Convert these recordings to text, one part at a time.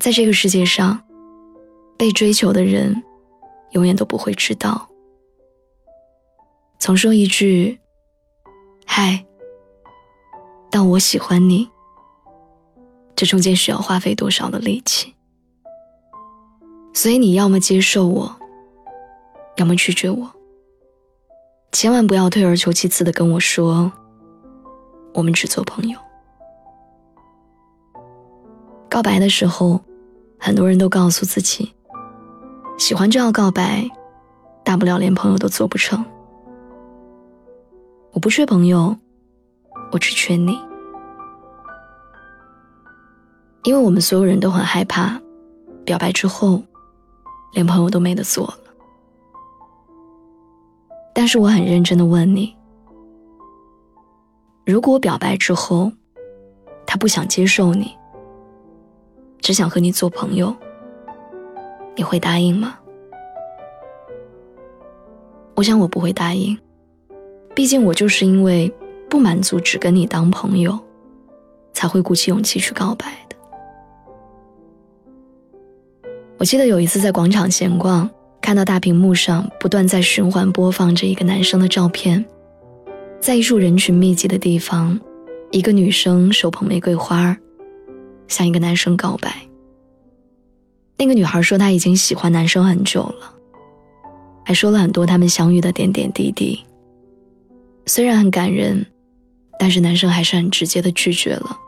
在这个世界上，被追求的人永远都不会知道。总说一句“嗨”，但我喜欢你，这中间需要花费多少的力气？所以你要么接受我，要么拒绝我。千万不要退而求其次的跟我说，我们只做朋友。告白的时候。很多人都告诉自己，喜欢就要告白，大不了连朋友都做不成。我不缺朋友，我只缺你，因为我们所有人都很害怕，表白之后，连朋友都没得做了。但是我很认真的问你，如果表白之后，他不想接受你？只想和你做朋友，你会答应吗？我想我不会答应，毕竟我就是因为不满足只跟你当朋友，才会鼓起勇气去告白的。我记得有一次在广场闲逛，看到大屏幕上不断在循环播放着一个男生的照片，在一处人群密集的地方，一个女生手捧玫瑰花。向一个男生告白。那个女孩说她已经喜欢男生很久了，还说了很多他们相遇的点点滴滴。虽然很感人，但是男生还是很直接的拒绝了，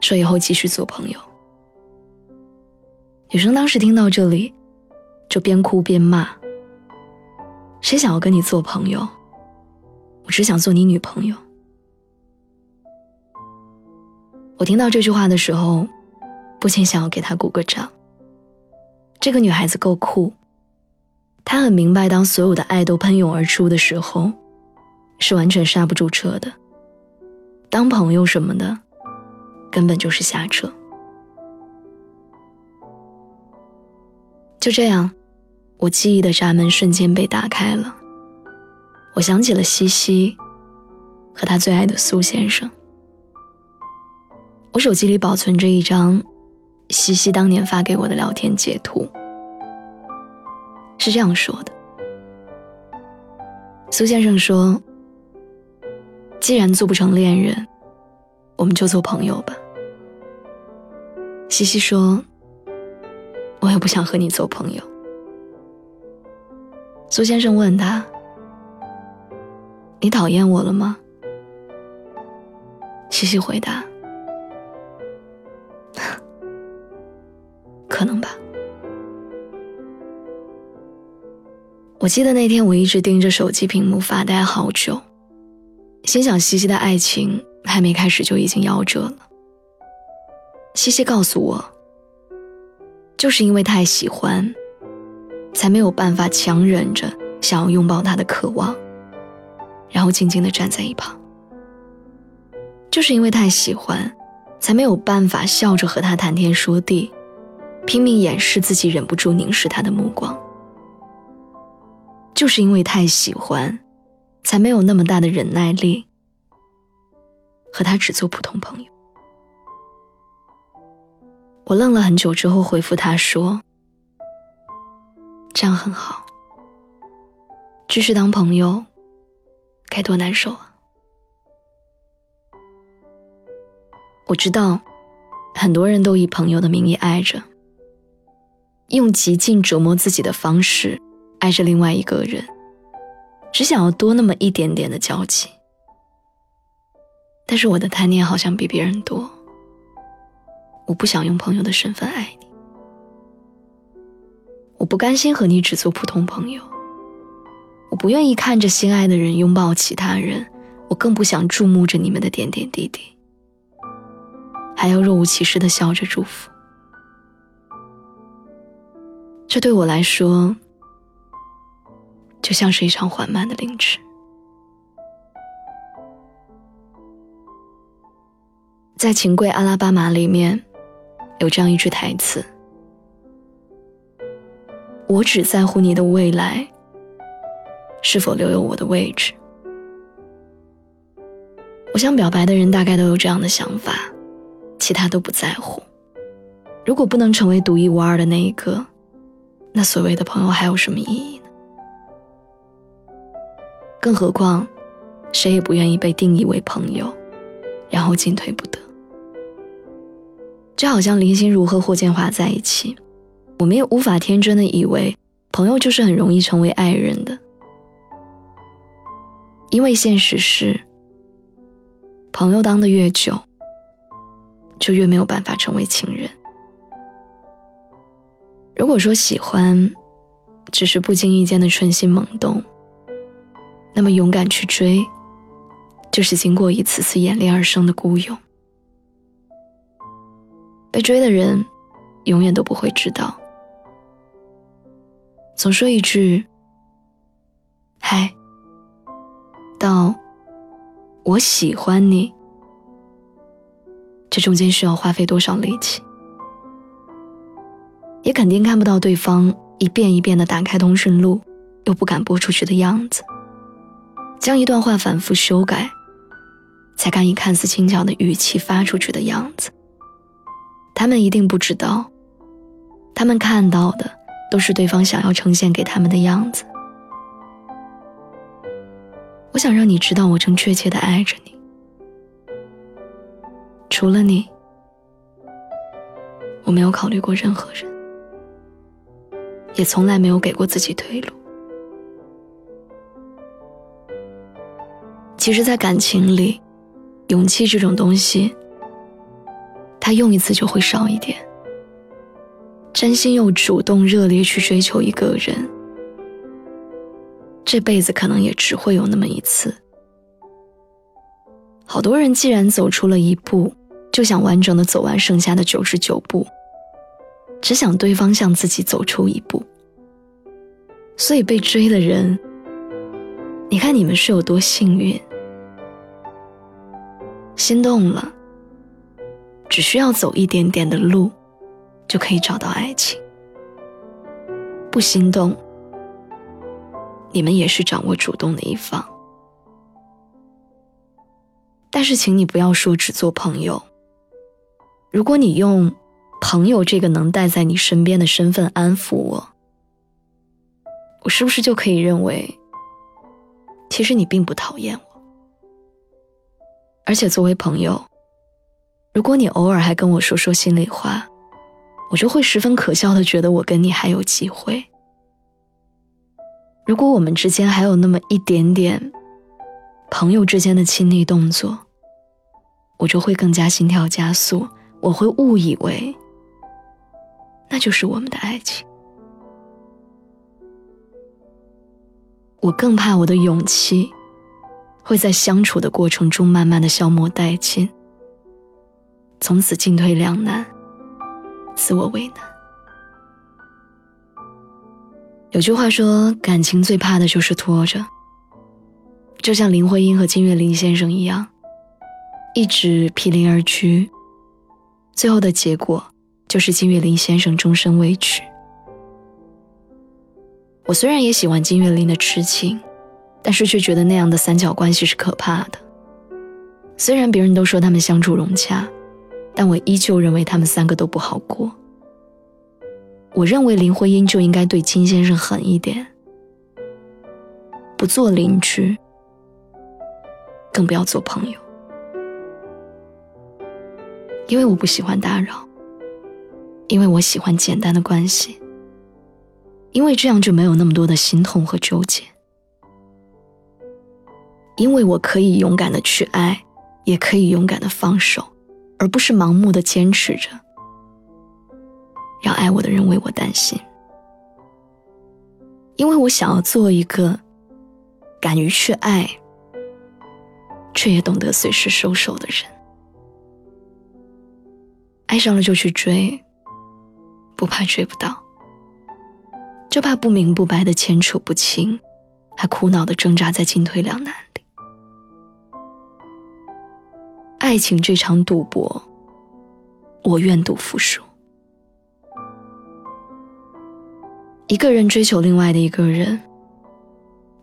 说以后继续做朋友。女生当时听到这里，就边哭边骂：“谁想要跟你做朋友？我只想做你女朋友。”我听到这句话的时候，不禁想要给她鼓个掌。这个女孩子够酷，她很明白，当所有的爱都喷涌而出的时候，是完全刹不住车的。当朋友什么的，根本就是瞎扯。就这样，我记忆的闸门瞬间被打开了。我想起了西西，和他最爱的苏先生。我手机里保存着一张西西当年发给我的聊天截图，是这样说的：“苏先生说，既然做不成恋人，我们就做朋友吧。”西西说：“我也不想和你做朋友。”苏先生问他：“你讨厌我了吗？”西西回答。我记得那天我一直盯着手机屏幕发呆好久，心想西西的爱情还没开始就已经夭折了。西西告诉我，就是因为太喜欢，才没有办法强忍着想要拥抱他的渴望，然后静静的站在一旁。就是因为太喜欢，才没有办法笑着和他谈天说地。拼命掩饰自己忍不住凝视他的目光，就是因为太喜欢，才没有那么大的忍耐力和他只做普通朋友。我愣了很久之后回复他说：“这样很好，继续当朋友，该多难受啊！”我知道，很多人都以朋友的名义爱着。用极尽折磨自己的方式爱着另外一个人，只想要多那么一点点的交集。但是我的贪念好像比别人多，我不想用朋友的身份爱你，我不甘心和你只做普通朋友，我不愿意看着心爱的人拥抱其他人，我更不想注目着你们的点点滴滴，还要若无其事的笑着祝福。这对我来说，就像是一场缓慢的凌迟。在《情贵阿拉巴马》里面，有这样一句台词：“我只在乎你的未来是否留有我的位置。”我想表白的人大概都有这样的想法，其他都不在乎。如果不能成为独一无二的那一个，那所谓的朋友还有什么意义？更何况，谁也不愿意被定义为朋友，然后进退不得。就好像林心如和霍建华在一起，我们也无法天真的以为朋友就是很容易成为爱人的，因为现实是。朋友当的越久，就越没有办法成为情人。如果说喜欢只是不经意间的春心萌动，那么勇敢去追，就是经过一次次演练而生的孤勇。被追的人，永远都不会知道。总说一句“嗨”，到。我喜欢你，这中间需要花费多少力气？也肯定看不到对方一遍一遍的打开通讯录，又不敢播出去的样子，将一段话反复修改，才敢以看似轻巧的语气发出去的样子。他们一定不知道，他们看到的都是对方想要呈现给他们的样子。我想让你知道，我正确切的爱着你。除了你，我没有考虑过任何人，也从来没有给过自己退路。其实，在感情里，勇气这种东西，它用一次就会少一点。真心又主动、热烈去追求一个人。这辈子可能也只会有那么一次。好多人既然走出了一步，就想完整的走完剩下的九十九步，只想对方向自己走出一步。所以被追的人，你看你们是有多幸运，心动了，只需要走一点点的路，就可以找到爱情。不心动。你们也是掌握主动的一方，但是请你不要说只做朋友。如果你用朋友这个能带在你身边的身份安抚我，我是不是就可以认为，其实你并不讨厌我？而且作为朋友，如果你偶尔还跟我说说心里话，我就会十分可笑的觉得我跟你还有机会。如果我们之间还有那么一点点朋友之间的亲密动作，我就会更加心跳加速，我会误以为那就是我们的爱情。我更怕我的勇气会在相处的过程中慢慢的消磨殆尽，从此进退两难，自我为难。有句话说，感情最怕的就是拖着。就像林徽因和金岳霖先生一样，一直毗邻而居，最后的结果就是金岳霖先生终身未娶。我虽然也喜欢金岳霖的痴情，但是却觉得那样的三角关系是可怕的。虽然别人都说他们相处融洽，但我依旧认为他们三个都不好过。我认为林徽因就应该对金先生狠一点，不做邻居，更不要做朋友，因为我不喜欢打扰，因为我喜欢简单的关系，因为这样就没有那么多的心痛和纠结，因为我可以勇敢的去爱，也可以勇敢的放手，而不是盲目的坚持着。让爱我的人为我担心，因为我想要做一个敢于去爱，却也懂得随时收手的人。爱上了就去追，不怕追不到，就怕不明不白的牵扯不清，还苦恼的挣扎在进退两难爱情这场赌博，我愿赌服输。一个人追求另外的一个人，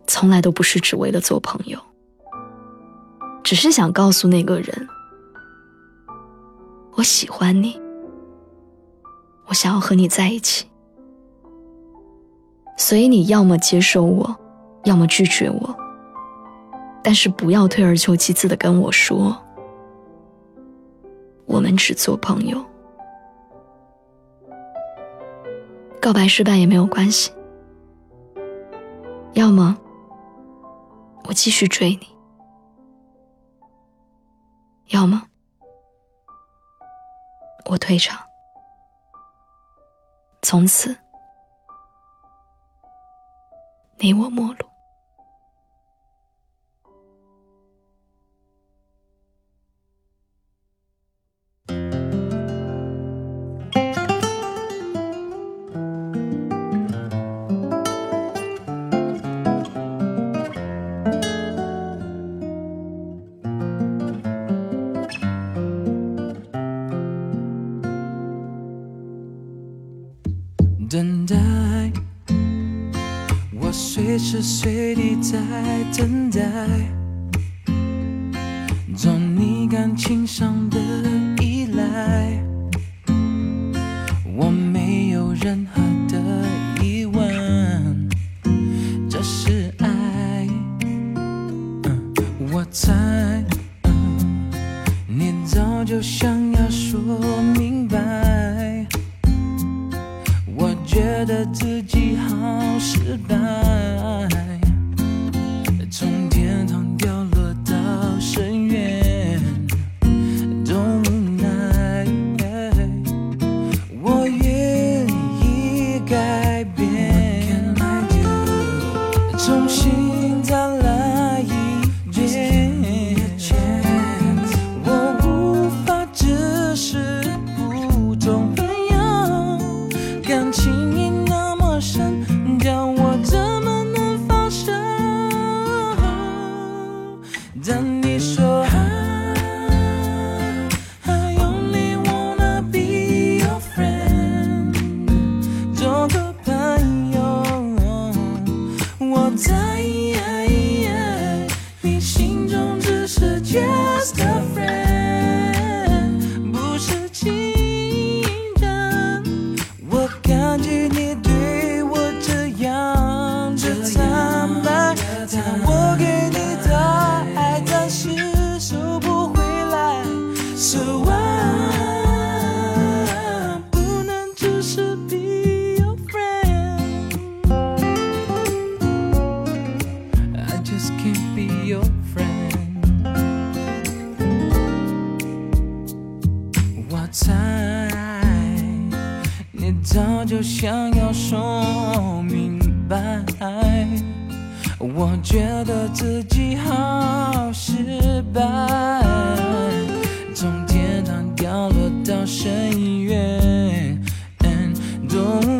从来都不是只为了做朋友，只是想告诉那个人，我喜欢你，我想要和你在一起，所以你要么接受我，要么拒绝我，但是不要退而求其次的跟我说，我们只做朋友。告白失败也没有关系，要么我继续追你，要么我退场，从此你我陌路。随时随地在等待，做你感情上的觉得自己好失败，从天堂掉落到深渊，多无奈。我愿意改变，重新再来一遍。我无法只是普通朋友，感情。早就想要说明白，我觉得自己好失败，从天堂掉落到深渊，懂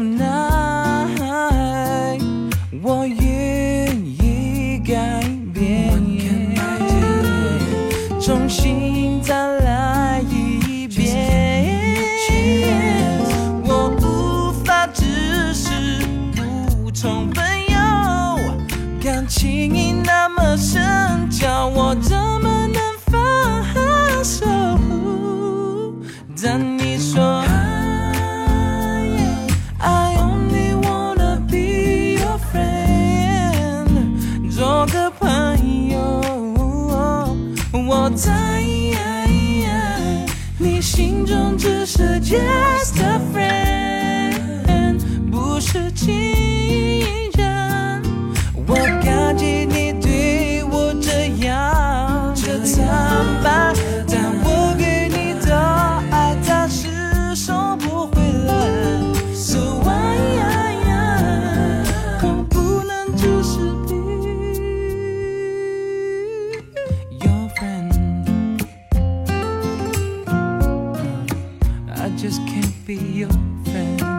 只是 just a friend，不是情人。我感激你对我这样的坦白，just can't be your friend.